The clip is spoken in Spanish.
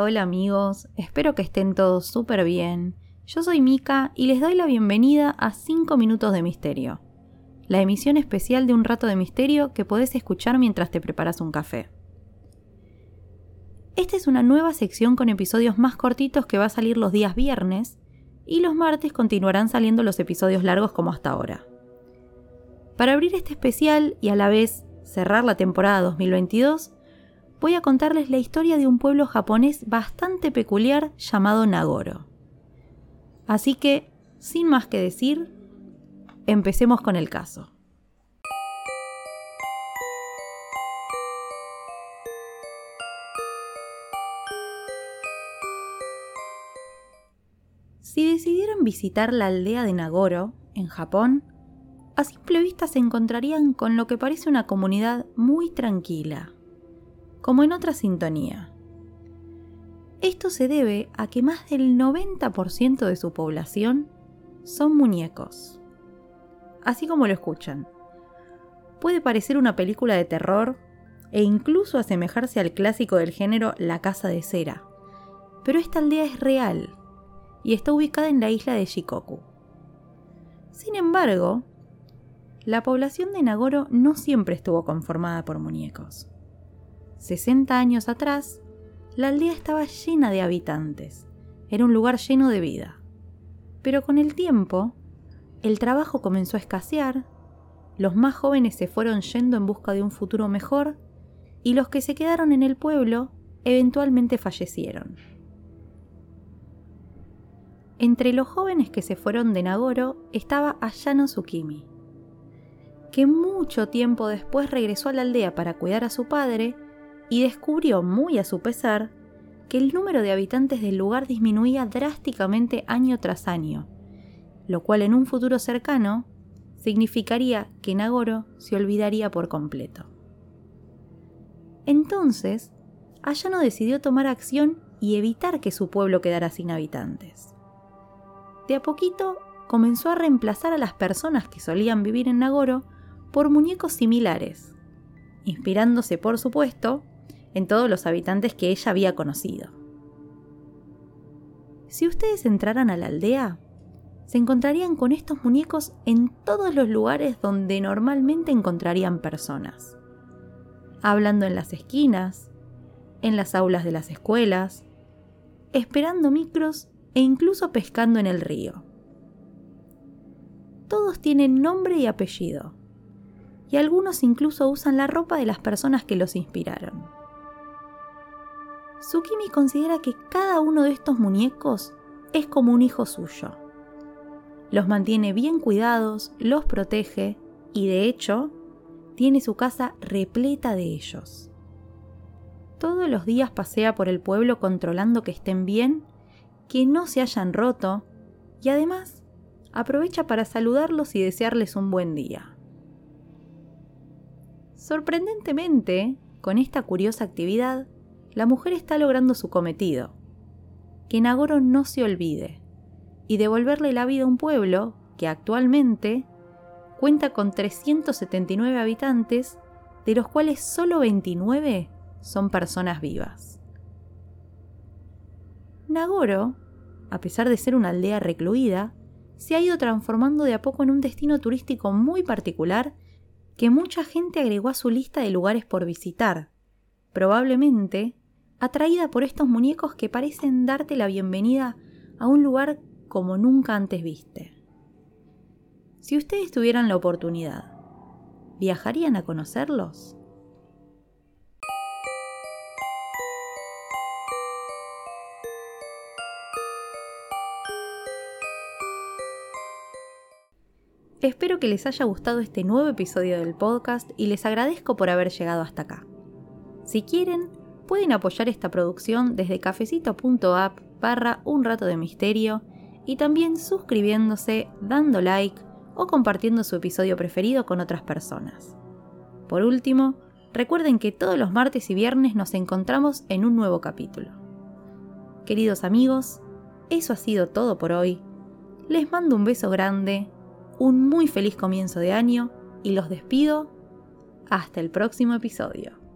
Hola, amigos, espero que estén todos súper bien. Yo soy Mika y les doy la bienvenida a 5 minutos de misterio, la emisión especial de un rato de misterio que podés escuchar mientras te preparas un café. Esta es una nueva sección con episodios más cortitos que va a salir los días viernes y los martes continuarán saliendo los episodios largos como hasta ahora. Para abrir este especial y a la vez cerrar la temporada 2022, voy a contarles la historia de un pueblo japonés bastante peculiar llamado Nagoro. Así que, sin más que decir, empecemos con el caso. Si decidieran visitar la aldea de Nagoro, en Japón, a simple vista se encontrarían con lo que parece una comunidad muy tranquila, como en otra sintonía. Esto se debe a que más del 90% de su población son muñecos. Así como lo escuchan. Puede parecer una película de terror e incluso asemejarse al clásico del género La Casa de Cera, pero esta aldea es real y está ubicada en la isla de Shikoku. Sin embargo, la población de Nagoro no siempre estuvo conformada por muñecos. 60 años atrás, la aldea estaba llena de habitantes. Era un lugar lleno de vida. Pero con el tiempo, el trabajo comenzó a escasear, los más jóvenes se fueron yendo en busca de un futuro mejor y los que se quedaron en el pueblo eventualmente fallecieron. Entre los jóvenes que se fueron de Nagoro estaba Ayano Tsukimi, que mucho tiempo después regresó a la aldea para cuidar a su padre y descubrió, muy a su pesar, que el número de habitantes del lugar disminuía drásticamente año tras año, lo cual en un futuro cercano significaría que Nagoro se olvidaría por completo. Entonces, Ayano decidió tomar acción y evitar que su pueblo quedara sin habitantes. De a poquito comenzó a reemplazar a las personas que solían vivir en Nagoro por muñecos similares, inspirándose por supuesto en todos los habitantes que ella había conocido. Si ustedes entraran a la aldea, se encontrarían con estos muñecos en todos los lugares donde normalmente encontrarían personas. Hablando en las esquinas, en las aulas de las escuelas, esperando micros e incluso pescando en el río. Todos tienen nombre y apellido, y algunos incluso usan la ropa de las personas que los inspiraron. Tsukimi considera que cada uno de estos muñecos es como un hijo suyo. Los mantiene bien cuidados, los protege y de hecho tiene su casa repleta de ellos. Todos los días pasea por el pueblo controlando que estén bien, que no se hayan roto y además aprovecha para saludarlos y desearles un buen día. Sorprendentemente, con esta curiosa actividad, la mujer está logrando su cometido, que Nagoro no se olvide, y devolverle la vida a un pueblo que actualmente cuenta con 379 habitantes, de los cuales solo 29 son personas vivas. Nagoro, a pesar de ser una aldea recluida, se ha ido transformando de a poco en un destino turístico muy particular que mucha gente agregó a su lista de lugares por visitar, probablemente atraída por estos muñecos que parecen darte la bienvenida a un lugar como nunca antes viste. Si ustedes tuvieran la oportunidad, ¿viajarían a conocerlos? Espero que les haya gustado este nuevo episodio del podcast y les agradezco por haber llegado hasta acá. Si quieren, pueden apoyar esta producción desde cafecito.app barra un rato de misterio y también suscribiéndose, dando like o compartiendo su episodio preferido con otras personas. Por último, recuerden que todos los martes y viernes nos encontramos en un nuevo capítulo. Queridos amigos, eso ha sido todo por hoy. Les mando un beso grande, un muy feliz comienzo de año y los despido hasta el próximo episodio.